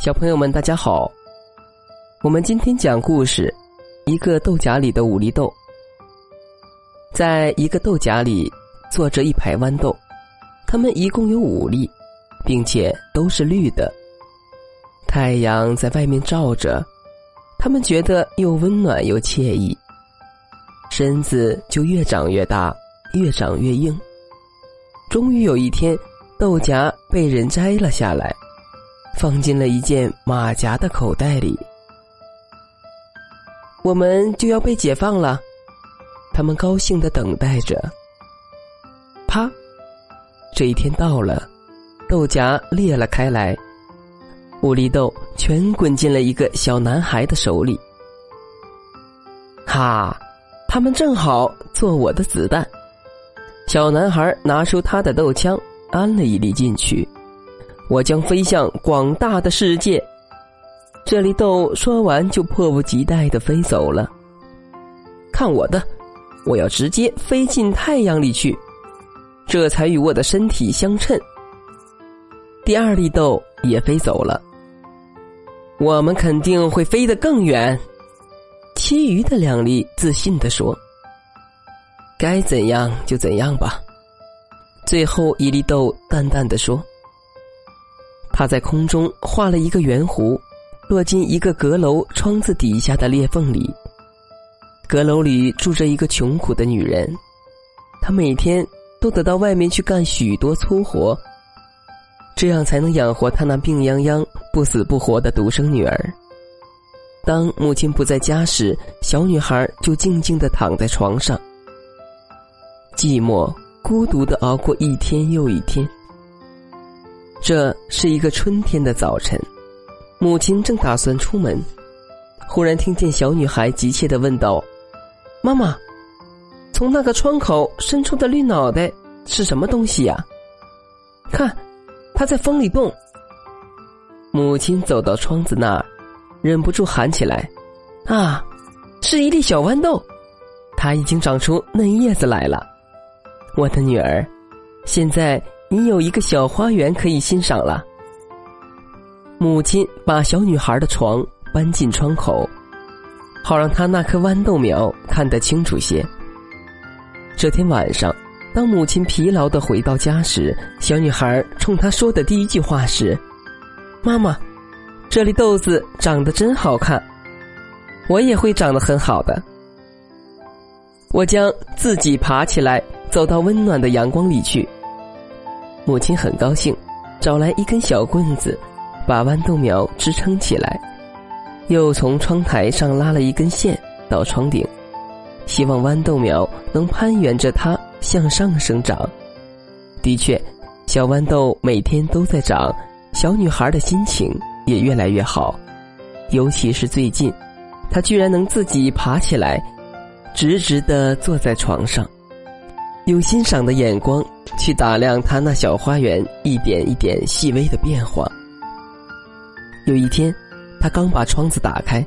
小朋友们，大家好！我们今天讲故事：一个豆荚里的五粒豆。在一个豆荚里坐着一排豌豆，它们一共有五粒，并且都是绿的。太阳在外面照着，它们觉得又温暖又惬意，身子就越长越大，越长越硬。终于有一天，豆荚被人摘了下来。放进了一件马甲的口袋里。我们就要被解放了，他们高兴的等待着。啪！这一天到了，豆荚裂了开来，五粒豆全滚进了一个小男孩的手里。哈！他们正好做我的子弹。小男孩拿出他的豆枪，安了一粒进去。我将飞向广大的世界。这粒豆说完，就迫不及待的飞走了。看我的，我要直接飞进太阳里去，这才与我的身体相称。第二粒豆也飞走了。我们肯定会飞得更远。其余的两粒自信的说：“该怎样就怎样吧。”最后一粒豆淡淡的说。他在空中画了一个圆弧，落进一个阁楼窗子底下的裂缝里。阁楼里住着一个穷苦的女人，她每天都得到外面去干许多粗活，这样才能养活她那病殃殃、不死不活的独生女儿。当母亲不在家时，小女孩就静静的躺在床上，寂寞、孤独的熬过一天又一天。这是一个春天的早晨，母亲正打算出门，忽然听见小女孩急切的问道：“妈妈，从那个窗口伸出的绿脑袋是什么东西呀？看，它在风里动。”母亲走到窗子那儿，忍不住喊起来：“啊，是一粒小豌豆，它已经长出嫩叶子来了，我的女儿，现在。”你有一个小花园可以欣赏了。母亲把小女孩的床搬进窗口，好让她那棵豌豆苗看得清楚些。这天晚上，当母亲疲劳的回到家时，小女孩冲她说的第一句话是：“妈妈，这粒豆子长得真好看，我也会长得很好的。我将自己爬起来，走到温暖的阳光里去。”母亲很高兴，找来一根小棍子，把豌豆苗支撑起来，又从窗台上拉了一根线到窗顶，希望豌豆苗能攀援着它向上生长。的确，小豌豆每天都在长，小女孩的心情也越来越好，尤其是最近，她居然能自己爬起来，直直的坐在床上。用欣赏的眼光去打量他那小花园一点一点细微的变化。有一天，他刚把窗子打开，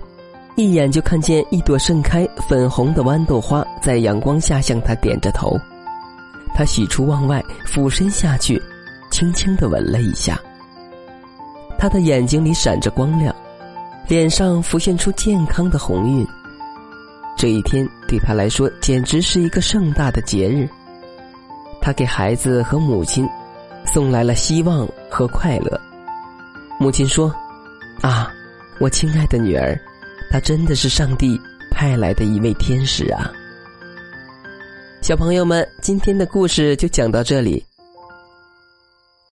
一眼就看见一朵盛开粉红的豌豆花在阳光下向他点着头。他喜出望外，俯身下去，轻轻的吻了一下。他的眼睛里闪着光亮，脸上浮现出健康的红晕。这一天对他来说简直是一个盛大的节日。他给孩子和母亲送来了希望和快乐。母亲说：“啊，我亲爱的女儿，她真的是上帝派来的一位天使啊！”小朋友们，今天的故事就讲到这里。